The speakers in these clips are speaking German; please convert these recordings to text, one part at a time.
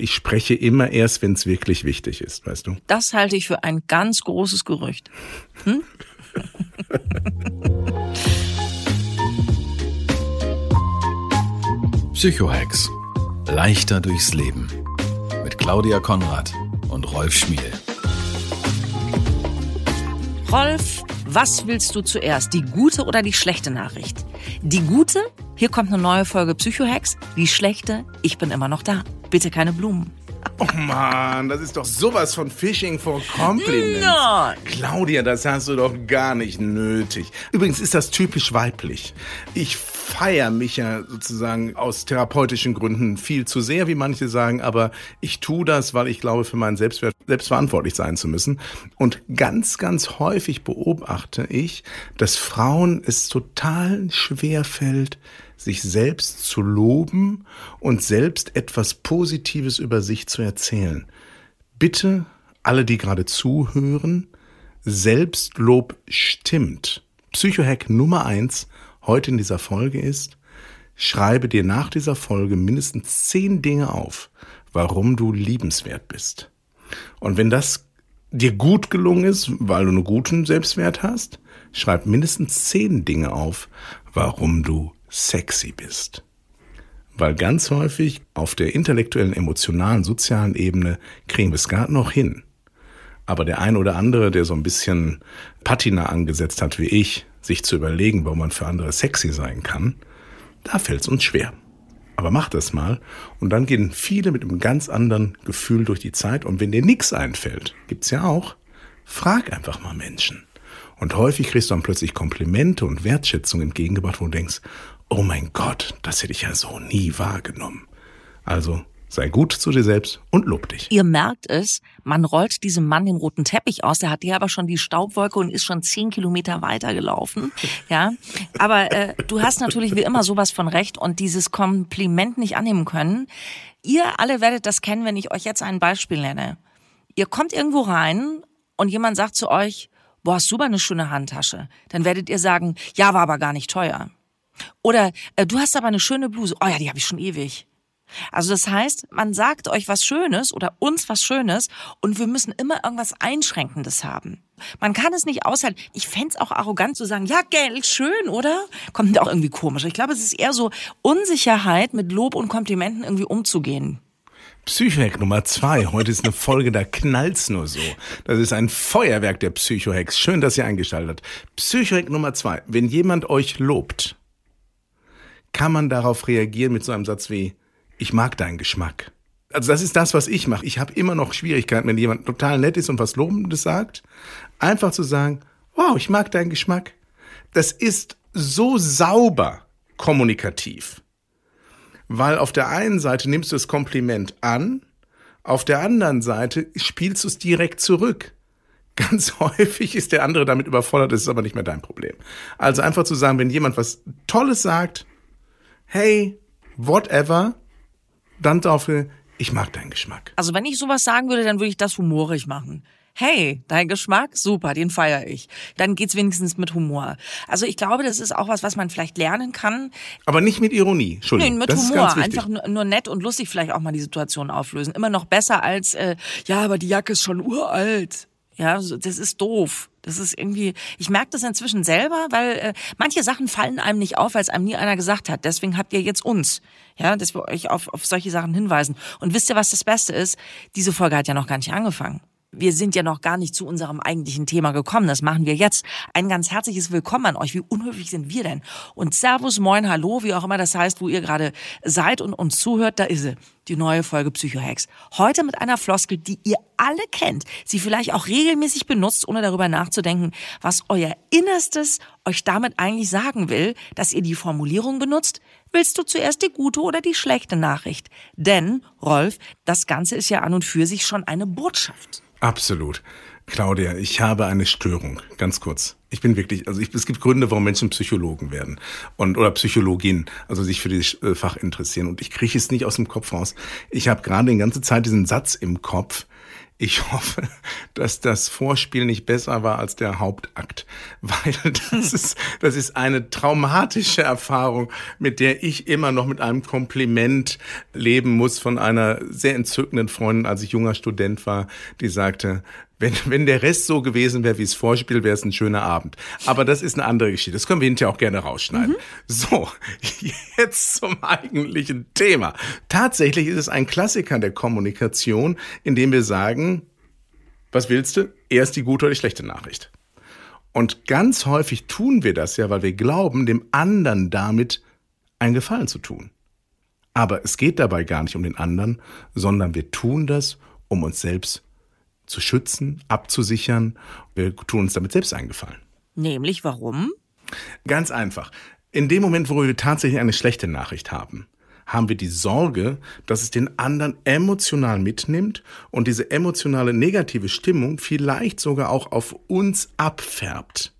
Ich spreche immer erst, wenn es wirklich wichtig ist, weißt du? Das halte ich für ein ganz großes Gerücht. Hm? Psychohex. Leichter durchs Leben. Mit Claudia Konrad und Rolf Schmiel. Rolf, was willst du zuerst? Die gute oder die schlechte Nachricht? Die gute, hier kommt eine neue Folge Psychohex. Die schlechte, ich bin immer noch da. Bitte keine Blumen. Oh Mann, das ist doch sowas von Fishing for Compliments. Nein. Claudia, das hast du doch gar nicht nötig. Übrigens ist das typisch weiblich. Ich feiere mich ja sozusagen aus therapeutischen Gründen viel zu sehr, wie manche sagen, aber ich tue das, weil ich glaube, für meinen Selbstwert selbst verantwortlich sein zu müssen. Und ganz, ganz häufig beobachte ich, dass Frauen es total schwer fällt, sich selbst zu loben und selbst etwas Positives über sich zu erzählen. Bitte, alle, die gerade zuhören, Selbstlob stimmt. Psychohack Nummer eins heute in dieser Folge ist, schreibe dir nach dieser Folge mindestens zehn Dinge auf, warum du liebenswert bist. Und wenn das dir gut gelungen ist, weil du einen guten Selbstwert hast, schreib mindestens zehn Dinge auf, warum du sexy bist. Weil ganz häufig auf der intellektuellen, emotionalen, sozialen Ebene kriegen wir es gerade noch hin. Aber der ein oder andere, der so ein bisschen Patina angesetzt hat wie ich, sich zu überlegen, warum man für andere sexy sein kann, da fällt es uns schwer. Aber mach das mal und dann gehen viele mit einem ganz anderen Gefühl durch die Zeit. Und wenn dir nichts einfällt, gibt's ja auch, frag einfach mal Menschen. Und häufig kriegst du dann plötzlich Komplimente und Wertschätzung entgegengebracht, wo du denkst, oh mein Gott, das hätte ich ja so nie wahrgenommen. Also sei gut zu dir selbst und lob dich. Ihr merkt es, man rollt diesem Mann den roten Teppich aus, der hat hier aber schon die Staubwolke und ist schon zehn Kilometer weiter gelaufen. Ja, aber äh, du hast natürlich wie immer sowas von recht und dieses Kompliment nicht annehmen können. Ihr alle werdet das kennen, wenn ich euch jetzt ein Beispiel nenne. Ihr kommt irgendwo rein und jemand sagt zu euch, boah, hast du aber eine schöne Handtasche. Dann werdet ihr sagen, ja, war aber gar nicht teuer. Oder äh, du hast aber eine schöne Bluse. Oh ja, die habe ich schon ewig. Also das heißt, man sagt euch was Schönes oder uns was Schönes und wir müssen immer irgendwas Einschränkendes haben. Man kann es nicht aushalten. Ich fände auch arrogant zu sagen, ja, Geld, schön, oder? Kommt auch irgendwie komisch. Ich glaube, es ist eher so Unsicherheit, mit Lob und Komplimenten irgendwie umzugehen. Psychohack Nummer zwei. Heute ist eine Folge, da knallt's nur so. Das ist ein Feuerwerk der Psychohacks. Schön, dass ihr eingeschaltet habt. Psychohack Nummer zwei. Wenn jemand euch lobt, kann man darauf reagieren mit so einem Satz wie, ich mag deinen Geschmack. Also das ist das, was ich mache. Ich habe immer noch Schwierigkeiten, wenn jemand total nett ist und was Lobendes sagt, einfach zu sagen, wow, ich mag deinen Geschmack. Das ist so sauber kommunikativ. Weil auf der einen Seite nimmst du das Kompliment an, auf der anderen Seite spielst du es direkt zurück. Ganz häufig ist der andere damit überfordert, das ist aber nicht mehr dein Problem. Also einfach zu sagen, wenn jemand was Tolles sagt, hey, whatever, dann dafür, ich mag deinen Geschmack. Also wenn ich sowas sagen würde, dann würde ich das humorig machen. Hey, dein Geschmack, super, den feiere ich. Dann geht's wenigstens mit Humor. Also ich glaube, das ist auch was, was man vielleicht lernen kann. Aber nicht mit Ironie, Entschuldigung. Nee, mit das Humor. Einfach nur, nur nett und lustig vielleicht auch mal die Situation auflösen. Immer noch besser als, äh, ja, aber die Jacke ist schon uralt. Ja, das ist doof. Das ist irgendwie, ich merke das inzwischen selber, weil äh, manche Sachen fallen einem nicht auf, weil es einem nie einer gesagt hat. Deswegen habt ihr jetzt uns, ja, dass wir euch auf, auf solche Sachen hinweisen. Und wisst ihr, was das Beste ist? Diese Folge hat ja noch gar nicht angefangen. Wir sind ja noch gar nicht zu unserem eigentlichen Thema gekommen. Das machen wir jetzt. Ein ganz herzliches Willkommen an euch. Wie unhöflich sind wir denn? Und Servus, Moin, Hallo, wie auch immer das heißt, wo ihr gerade seid und uns zuhört, da ist sie. Die neue Folge Psychohacks. Heute mit einer Floskel, die ihr alle kennt, sie vielleicht auch regelmäßig benutzt, ohne darüber nachzudenken, was euer Innerstes euch damit eigentlich sagen will, dass ihr die Formulierung benutzt. Willst du zuerst die gute oder die schlechte Nachricht? Denn, Rolf, das Ganze ist ja an und für sich schon eine Botschaft. Absolut. Claudia, ich habe eine Störung. Ganz kurz. Ich bin wirklich, also ich, es gibt Gründe, warum Menschen Psychologen werden und oder Psychologin, also sich für dieses äh, Fach interessieren. Und ich kriege es nicht aus dem Kopf raus. Ich habe gerade die ganze Zeit diesen Satz im Kopf. Ich hoffe, dass das Vorspiel nicht besser war als der Hauptakt, weil das ist, das ist eine traumatische Erfahrung, mit der ich immer noch mit einem Kompliment leben muss von einer sehr entzückenden Freundin, als ich junger Student war, die sagte, wenn, wenn der Rest so gewesen wäre wie das Vorspiel, wäre es ein schöner Abend. Aber das ist eine andere Geschichte. Das können wir hinterher auch gerne rausschneiden. Mhm. So, jetzt zum eigentlichen Thema. Tatsächlich ist es ein Klassiker der Kommunikation, in dem wir sagen, was willst du? Erst die gute oder die schlechte Nachricht. Und ganz häufig tun wir das ja, weil wir glauben, dem anderen damit einen Gefallen zu tun. Aber es geht dabei gar nicht um den anderen, sondern wir tun das, um uns selbst zu schützen, abzusichern. Wir tun uns damit selbst eingefallen. Nämlich warum? Ganz einfach. In dem Moment, wo wir tatsächlich eine schlechte Nachricht haben, haben wir die Sorge, dass es den anderen emotional mitnimmt und diese emotionale negative Stimmung vielleicht sogar auch auf uns abfärbt.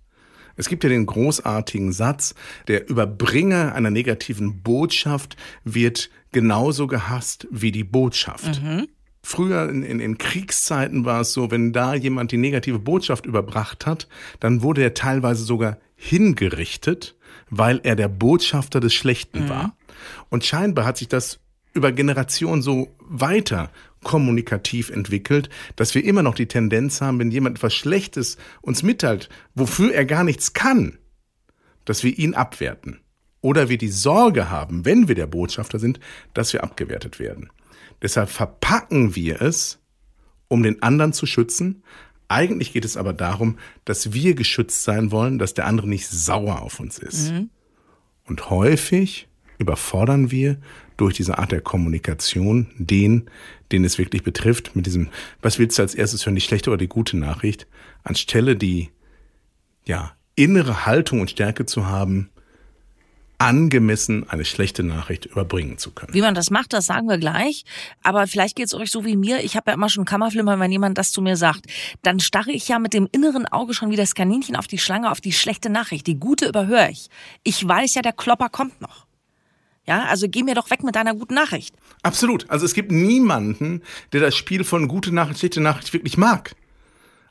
Es gibt ja den großartigen Satz, der Überbringer einer negativen Botschaft wird genauso gehasst wie die Botschaft. Mhm. Früher in, in, in Kriegszeiten war es so, wenn da jemand die negative Botschaft überbracht hat, dann wurde er teilweise sogar hingerichtet, weil er der Botschafter des Schlechten mhm. war. Und scheinbar hat sich das über Generationen so weiter kommunikativ entwickelt, dass wir immer noch die Tendenz haben, wenn jemand etwas Schlechtes uns mitteilt, wofür er gar nichts kann, dass wir ihn abwerten. Oder wir die Sorge haben, wenn wir der Botschafter sind, dass wir abgewertet werden. Deshalb verpacken wir es, um den anderen zu schützen. Eigentlich geht es aber darum, dass wir geschützt sein wollen, dass der andere nicht sauer auf uns ist. Mhm. Und häufig überfordern wir durch diese Art der Kommunikation den, den es wirklich betrifft, mit diesem, was willst du als erstes hören, die schlechte oder die gute Nachricht, anstelle die, ja, innere Haltung und Stärke zu haben, angemessen eine schlechte Nachricht überbringen zu können. Wie man das macht, das sagen wir gleich. Aber vielleicht geht es euch so wie mir. Ich habe ja immer schon Kammerflimmer, wenn jemand das zu mir sagt. Dann starre ich ja mit dem inneren Auge schon wie das Kaninchen auf die Schlange, auf die schlechte Nachricht. Die gute überhöre ich. Ich weiß ja, der Klopper kommt noch. Ja, also geh mir doch weg mit deiner guten Nachricht. Absolut. Also es gibt niemanden, der das Spiel von gute Nachricht, schlechte Nachricht wirklich mag.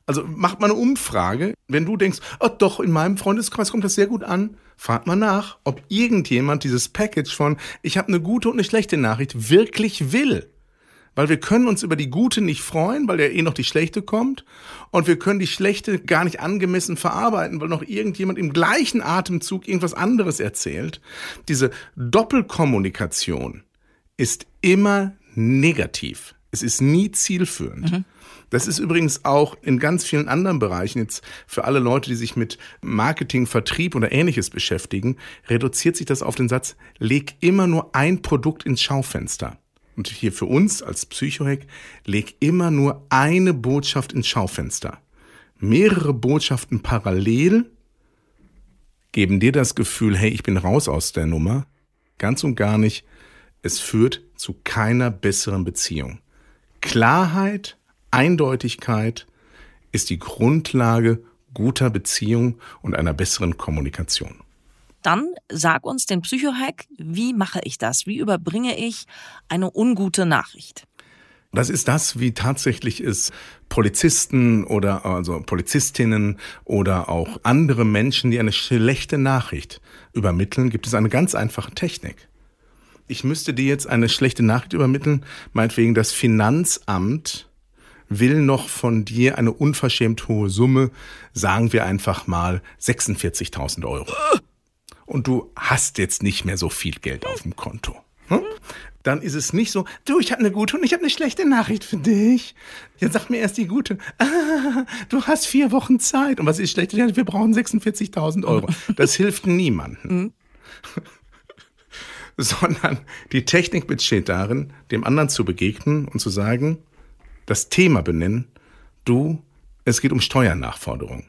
Also macht mal eine Umfrage. Wenn du denkst, oh doch, in meinem Freundeskreis kommt das sehr gut an, fragt mal nach, ob irgendjemand dieses Package von ich habe eine gute und eine schlechte Nachricht wirklich will. Weil wir können uns über die gute nicht freuen, weil ja eh noch die schlechte kommt. Und wir können die schlechte gar nicht angemessen verarbeiten, weil noch irgendjemand im gleichen Atemzug irgendwas anderes erzählt. Diese Doppelkommunikation ist immer negativ. Es ist nie zielführend. Mhm. Das ist übrigens auch in ganz vielen anderen Bereichen jetzt für alle Leute, die sich mit Marketing, Vertrieb oder ähnliches beschäftigen, reduziert sich das auf den Satz, leg immer nur ein Produkt ins Schaufenster. Und hier für uns als Psychohack, leg immer nur eine Botschaft ins Schaufenster. Mehrere Botschaften parallel geben dir das Gefühl, hey, ich bin raus aus der Nummer. Ganz und gar nicht. Es führt zu keiner besseren Beziehung. Klarheit, Eindeutigkeit ist die Grundlage guter Beziehung und einer besseren Kommunikation. Dann sag uns den Psychohack, wie mache ich das? Wie überbringe ich eine ungute Nachricht? Das ist das, wie tatsächlich es Polizisten oder also Polizistinnen oder auch andere Menschen, die eine schlechte Nachricht übermitteln, gibt es eine ganz einfache Technik. Ich müsste dir jetzt eine schlechte Nachricht übermitteln, meinetwegen das Finanzamt will noch von dir eine unverschämt hohe Summe, sagen wir einfach mal 46.000 Euro. Und du hast jetzt nicht mehr so viel Geld auf dem Konto. Hm? Dann ist es nicht so, du, ich habe eine gute und ich habe eine schlechte Nachricht für dich. Jetzt sag mir erst die gute. Ah, du hast vier Wochen Zeit. Und was ist Nachricht? Wir brauchen 46.000 Euro. Das hilft niemandem. Sondern die Technik besteht darin, dem anderen zu begegnen und zu sagen, das Thema benennen, du, es geht um Steuernachforderung.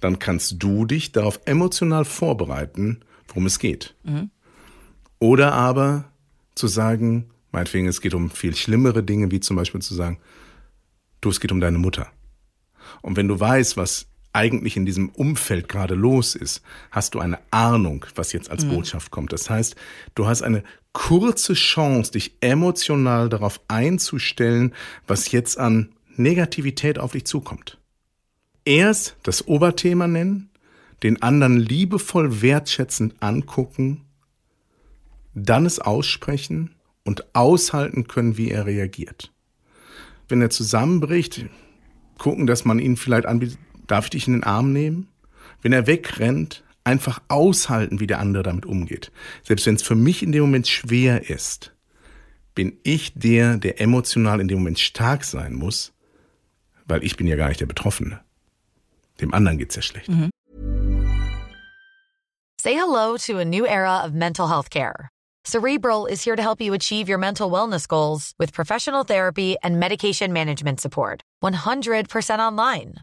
Dann kannst du dich darauf emotional vorbereiten, worum es geht. Mhm. Oder aber zu sagen, meinetwegen, es geht um viel schlimmere Dinge, wie zum Beispiel zu sagen, du, es geht um deine Mutter. Und wenn du weißt, was eigentlich in diesem Umfeld gerade los ist, hast du eine Ahnung, was jetzt als mhm. Botschaft kommt. Das heißt, du hast eine kurze Chance, dich emotional darauf einzustellen, was jetzt an Negativität auf dich zukommt. Erst das Oberthema nennen, den anderen liebevoll wertschätzend angucken, dann es aussprechen und aushalten können, wie er reagiert. Wenn er zusammenbricht, gucken, dass man ihn vielleicht anbietet, darf ich dich in den Arm nehmen? Wenn er wegrennt, einfach aushalten, wie der andere damit umgeht. Selbst wenn es für mich in dem Moment schwer ist, bin ich der, der emotional in dem Moment stark sein muss, weil ich bin ja gar nicht der Betroffene. Dem anderen geht's ja schlecht. Mhm. Say hello to a new era of mental health care. Cerebral is here to help you achieve your mental wellness goals with professional therapy and medication management support. 100% online.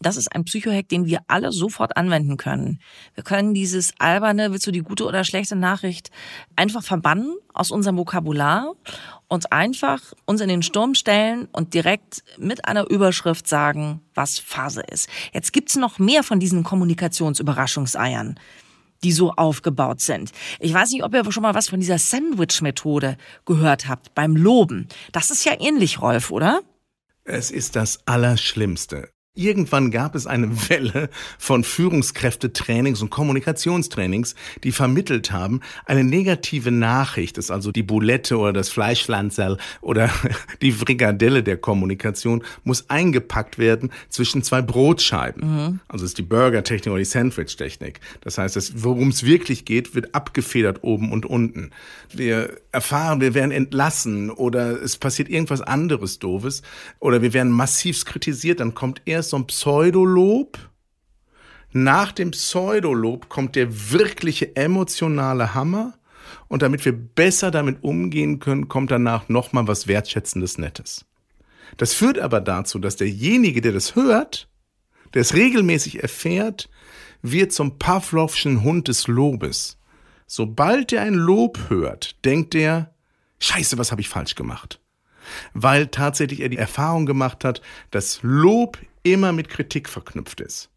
Das ist ein Psychohack, den wir alle sofort anwenden können. Wir können dieses alberne, willst du die gute oder schlechte Nachricht einfach verbannen aus unserem Vokabular und einfach uns in den Sturm stellen und direkt mit einer Überschrift sagen, was Phase ist. Jetzt gibt's noch mehr von diesen Kommunikationsüberraschungseiern die so aufgebaut sind. Ich weiß nicht, ob ihr schon mal was von dieser Sandwich-Methode gehört habt beim Loben. Das ist ja ähnlich, Rolf, oder? Es ist das Allerschlimmste. Irgendwann gab es eine Welle von Führungskräftetrainings und Kommunikationstrainings, die vermittelt haben, eine negative Nachricht ist also die Boulette oder das Fleischpflanzerl oder die Frikadelle der Kommunikation muss eingepackt werden zwischen zwei Brotscheiben. Mhm. Also ist die Burger-Technik oder die Sandwich-Technik. Das heißt, worum es wirklich geht, wird abgefedert oben und unten. Wir erfahren, wir werden entlassen oder es passiert irgendwas anderes Doofes oder wir werden massiv kritisiert, dann kommt erst so ein Pseudolob. Nach dem Pseudolob kommt der wirkliche emotionale Hammer. Und damit wir besser damit umgehen können, kommt danach nochmal was Wertschätzendes Nettes. Das führt aber dazu, dass derjenige, der das hört, der es regelmäßig erfährt, wird zum Pavlovschen Hund des Lobes. Sobald er ein Lob hört, denkt er, Scheiße, was habe ich falsch gemacht? Weil tatsächlich er die Erfahrung gemacht hat, dass Lob immer mit Kritik verknüpft ist.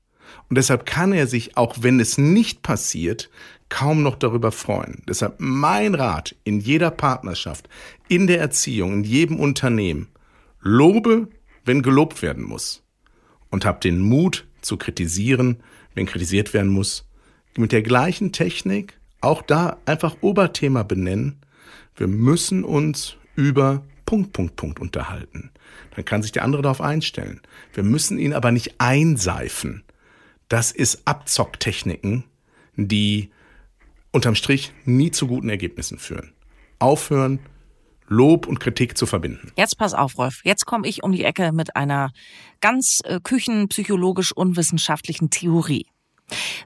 Und deshalb kann er sich, auch wenn es nicht passiert, kaum noch darüber freuen. Deshalb mein Rat in jeder Partnerschaft, in der Erziehung, in jedem Unternehmen, lobe, wenn gelobt werden muss. Und hab den Mut zu kritisieren, wenn kritisiert werden muss. Mit der gleichen Technik, auch da einfach Oberthema benennen. Wir müssen uns über Punkt, Punkt, Punkt unterhalten. Dann kann sich der andere darauf einstellen. Wir müssen ihn aber nicht einseifen. Das ist Abzocktechniken, die unterm Strich nie zu guten Ergebnissen führen. Aufhören, Lob und Kritik zu verbinden. Jetzt pass auf, Rolf. Jetzt komme ich um die Ecke mit einer ganz äh, küchenpsychologisch unwissenschaftlichen Theorie.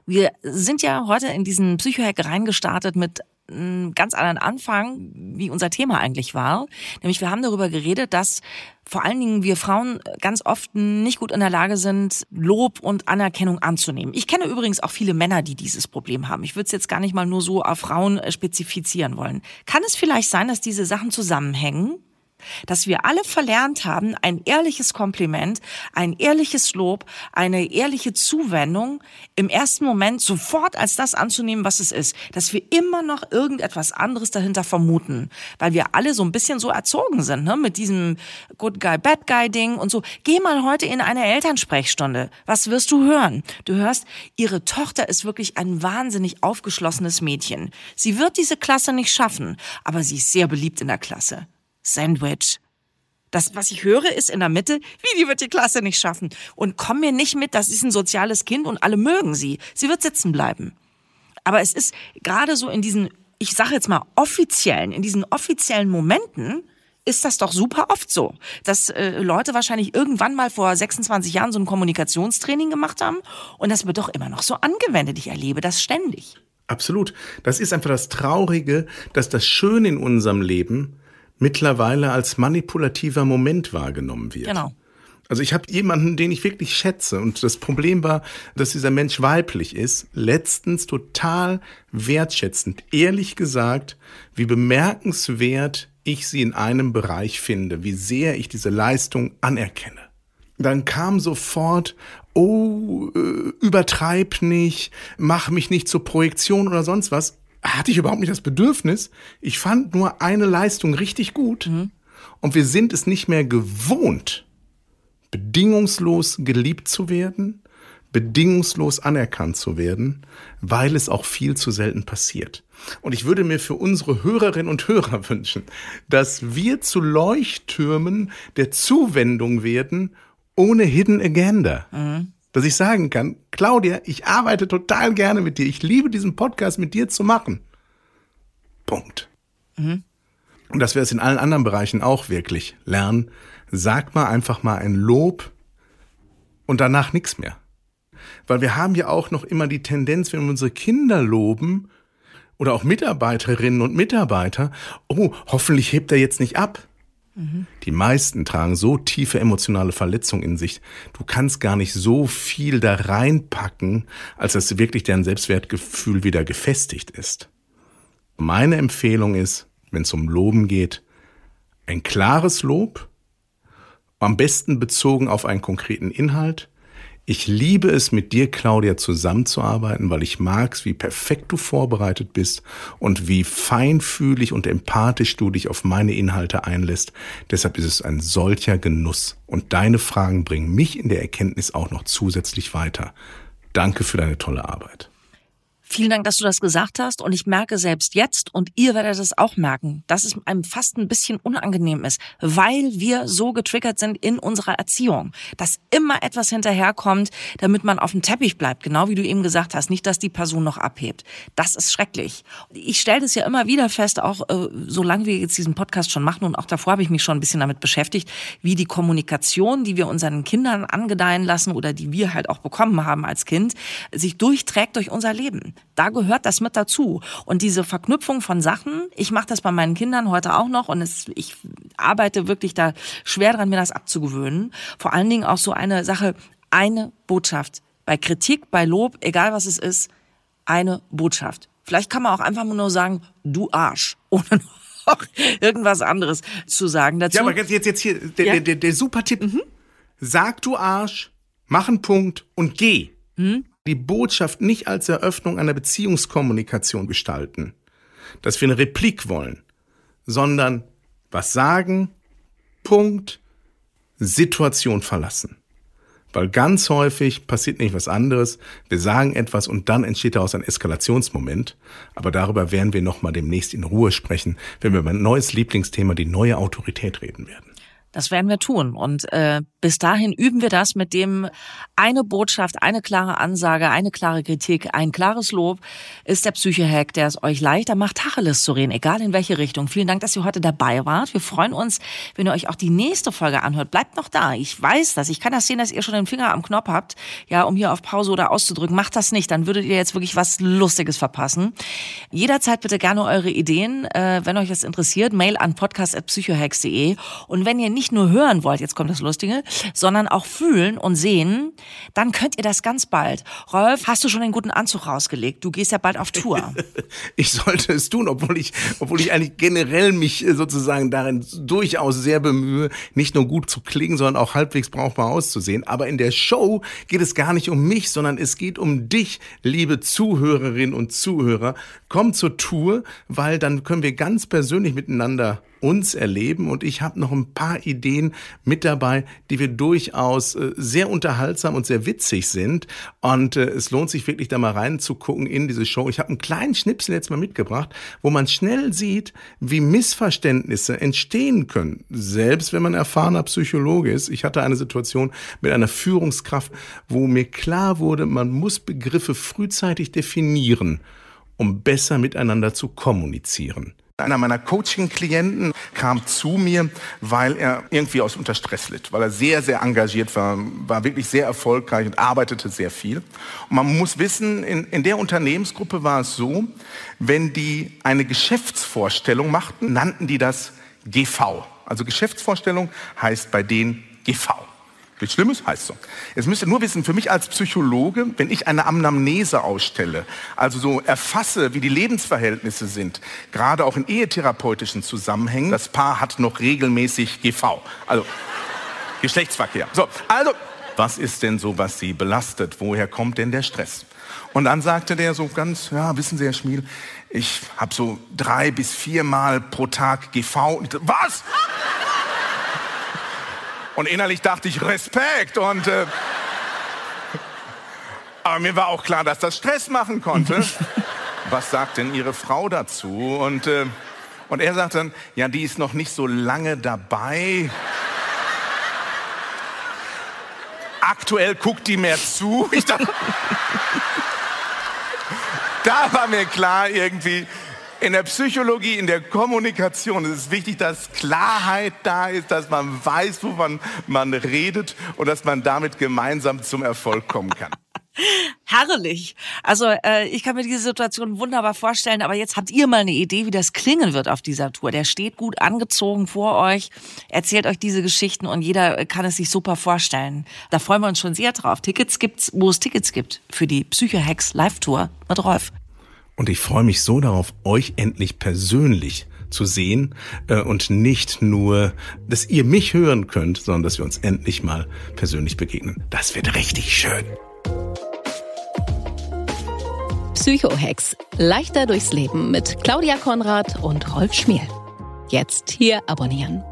Wir sind ja heute in diesen Psychohack reingestartet mit einen ganz anderen Anfang, wie unser Thema eigentlich war. Nämlich wir haben darüber geredet, dass vor allen Dingen wir Frauen ganz oft nicht gut in der Lage sind, Lob und Anerkennung anzunehmen. Ich kenne übrigens auch viele Männer, die dieses Problem haben. Ich würde es jetzt gar nicht mal nur so auf Frauen spezifizieren wollen. Kann es vielleicht sein, dass diese Sachen zusammenhängen? Dass wir alle verlernt haben, ein ehrliches Kompliment, ein ehrliches Lob, eine ehrliche Zuwendung im ersten Moment sofort als das anzunehmen, was es ist, dass wir immer noch irgendetwas anderes dahinter vermuten, weil wir alle so ein bisschen so erzogen sind, ne? mit diesem Good Guy, Bad Guy Ding und so. Geh mal heute in eine Elternsprechstunde. Was wirst du hören? Du hörst, ihre Tochter ist wirklich ein wahnsinnig aufgeschlossenes Mädchen. Sie wird diese Klasse nicht schaffen, aber sie ist sehr beliebt in der Klasse. Sandwich. Das, was ich höre, ist in der Mitte, wie die wird die Klasse nicht schaffen. Und komm mir nicht mit, das ist ein soziales Kind und alle mögen sie. Sie wird sitzen bleiben. Aber es ist gerade so in diesen, ich sage jetzt mal offiziellen, in diesen offiziellen Momenten, ist das doch super oft so, dass äh, Leute wahrscheinlich irgendwann mal vor 26 Jahren so ein Kommunikationstraining gemacht haben und das wird doch immer noch so angewendet. Ich erlebe das ständig. Absolut. Das ist einfach das Traurige, dass das Schöne in unserem Leben mittlerweile als manipulativer Moment wahrgenommen wird. Genau. Also ich habe jemanden, den ich wirklich schätze und das Problem war, dass dieser Mensch weiblich ist, letztens total wertschätzend, ehrlich gesagt, wie bemerkenswert ich sie in einem Bereich finde, wie sehr ich diese Leistung anerkenne. Dann kam sofort, oh, äh, übertreib nicht, mach mich nicht zur Projektion oder sonst was. Hatte ich überhaupt nicht das Bedürfnis. Ich fand nur eine Leistung richtig gut. Mhm. Und wir sind es nicht mehr gewohnt, bedingungslos geliebt zu werden, bedingungslos anerkannt zu werden, weil es auch viel zu selten passiert. Und ich würde mir für unsere Hörerinnen und Hörer wünschen, dass wir zu Leuchttürmen der Zuwendung werden, ohne Hidden Agenda. Mhm. Dass ich sagen kann, Claudia, ich arbeite total gerne mit dir. Ich liebe diesen Podcast mit dir zu machen. Punkt. Mhm. Und dass wir es in allen anderen Bereichen auch wirklich lernen, sag mal einfach mal ein Lob und danach nichts mehr. Weil wir haben ja auch noch immer die Tendenz, wenn wir unsere Kinder loben oder auch Mitarbeiterinnen und Mitarbeiter, oh, hoffentlich hebt er jetzt nicht ab. Die meisten tragen so tiefe emotionale Verletzungen in sich. Du kannst gar nicht so viel da reinpacken, als dass wirklich deren Selbstwertgefühl wieder gefestigt ist. Meine Empfehlung ist, wenn es um Loben geht, ein klares Lob, am besten bezogen auf einen konkreten Inhalt. Ich liebe es, mit dir, Claudia, zusammenzuarbeiten, weil ich mag's, wie perfekt du vorbereitet bist und wie feinfühlig und empathisch du dich auf meine Inhalte einlässt. Deshalb ist es ein solcher Genuss. Und deine Fragen bringen mich in der Erkenntnis auch noch zusätzlich weiter. Danke für deine tolle Arbeit. Vielen Dank, dass du das gesagt hast. Und ich merke selbst jetzt, und ihr werdet es auch merken, dass es einem fast ein bisschen unangenehm ist, weil wir so getriggert sind in unserer Erziehung, dass immer etwas hinterherkommt, damit man auf dem Teppich bleibt. Genau wie du eben gesagt hast, nicht, dass die Person noch abhebt. Das ist schrecklich. Ich stelle das ja immer wieder fest, auch äh, solange wir jetzt diesen Podcast schon machen und auch davor habe ich mich schon ein bisschen damit beschäftigt, wie die Kommunikation, die wir unseren Kindern angedeihen lassen oder die wir halt auch bekommen haben als Kind, sich durchträgt durch unser Leben. Da gehört das mit dazu. Und diese Verknüpfung von Sachen, ich mache das bei meinen Kindern heute auch noch und es, ich arbeite wirklich da schwer dran, mir das abzugewöhnen. Vor allen Dingen auch so eine Sache, eine Botschaft. Bei Kritik, bei Lob, egal was es ist, eine Botschaft. Vielleicht kann man auch einfach nur sagen, du Arsch, ohne noch irgendwas anderes zu sagen dazu. Ja, aber jetzt, jetzt hier, der, ja? der, der, der super Tipp. Mhm. Sag du Arsch, mach einen Punkt und geh. Mhm die Botschaft nicht als Eröffnung einer Beziehungskommunikation gestalten, dass wir eine Replik wollen, sondern was sagen, Punkt, Situation verlassen. Weil ganz häufig passiert nicht was anderes. Wir sagen etwas und dann entsteht daraus ein Eskalationsmoment. Aber darüber werden wir nochmal demnächst in Ruhe sprechen, wenn wir über ein neues Lieblingsthema, die neue Autorität reden werden. Das werden wir tun. Und äh, bis dahin üben wir das mit dem eine Botschaft, eine klare Ansage, eine klare Kritik, ein klares Lob ist der Psyche-Hack, der es euch leichter macht, Tacheles zu reden, egal in welche Richtung. Vielen Dank, dass ihr heute dabei wart. Wir freuen uns, wenn ihr euch auch die nächste Folge anhört. Bleibt noch da. Ich weiß das. Ich kann das sehen, dass ihr schon den Finger am Knopf habt, ja, um hier auf Pause oder auszudrücken. Macht das nicht, dann würdet ihr jetzt wirklich was Lustiges verpassen. Jederzeit bitte gerne eure Ideen, äh, wenn euch das interessiert. Mail an podcast.psychohacks.de. Und wenn ihr nicht nicht nur hören wollt, jetzt kommt das Lustige, sondern auch fühlen und sehen, dann könnt ihr das ganz bald. Rolf, hast du schon einen guten Anzug rausgelegt? Du gehst ja bald auf Tour. ich sollte es tun, obwohl ich, obwohl ich eigentlich generell mich äh, sozusagen darin durchaus sehr bemühe, nicht nur gut zu klingen, sondern auch halbwegs brauchbar auszusehen. Aber in der Show geht es gar nicht um mich, sondern es geht um dich, liebe Zuhörerinnen und Zuhörer. Komm zur Tour, weil dann können wir ganz persönlich miteinander uns erleben. Und ich habe noch ein paar Ideen mit dabei, die wir durchaus äh, sehr unterhaltsam und sehr witzig sind. Und äh, es lohnt sich wirklich da mal reinzugucken in diese Show. Ich habe einen kleinen Schnipsel jetzt mal mitgebracht, wo man schnell sieht, wie Missverständnisse entstehen können. Selbst wenn man erfahrener Psychologe ist. Ich hatte eine Situation mit einer Führungskraft, wo mir klar wurde, man muss Begriffe frühzeitig definieren, um besser miteinander zu kommunizieren. Einer meiner Coaching-Klienten kam zu mir, weil er irgendwie aus unter Stress litt, weil er sehr, sehr engagiert war, war wirklich sehr erfolgreich und arbeitete sehr viel. Und man muss wissen, in, in der Unternehmensgruppe war es so, wenn die eine Geschäftsvorstellung machten, nannten die das GV. Also Geschäftsvorstellung heißt bei denen GV. Nichts Schlimmes heißt so. Jetzt müsst ihr nur wissen, für mich als Psychologe, wenn ich eine Anamnese ausstelle, also so erfasse, wie die Lebensverhältnisse sind, gerade auch in ehetherapeutischen Zusammenhängen, das Paar hat noch regelmäßig GV, also Geschlechtsverkehr. So, also, was ist denn so, was Sie belastet? Woher kommt denn der Stress? Und dann sagte der so ganz, ja, wissen Sie, Herr Schmiel, ich habe so drei bis viermal pro Tag GV. Was? Und innerlich dachte ich, Respekt. Und, äh, aber mir war auch klar, dass das Stress machen konnte. Was sagt denn Ihre Frau dazu? Und, äh, und er sagt dann, ja, die ist noch nicht so lange dabei. Aktuell guckt die mehr zu. Ich dachte, da war mir klar irgendwie, in der Psychologie, in der Kommunikation ist es wichtig, dass Klarheit da ist, dass man weiß, wovon man redet und dass man damit gemeinsam zum Erfolg kommen kann. Herrlich. Also äh, ich kann mir diese Situation wunderbar vorstellen, aber jetzt habt ihr mal eine Idee, wie das klingen wird auf dieser Tour. Der steht gut angezogen vor euch, erzählt euch diese Geschichten und jeder kann es sich super vorstellen. Da freuen wir uns schon sehr drauf. Tickets gibt's, wo es Tickets gibt für die Psycho-Hacks Live-Tour mit Rolf. Und ich freue mich so darauf, euch endlich persönlich zu sehen äh, und nicht nur, dass ihr mich hören könnt, sondern dass wir uns endlich mal persönlich begegnen. Das wird richtig schön. Psychohex. Leichter durchs Leben mit Claudia Konrad und Rolf Schmiel. Jetzt hier abonnieren.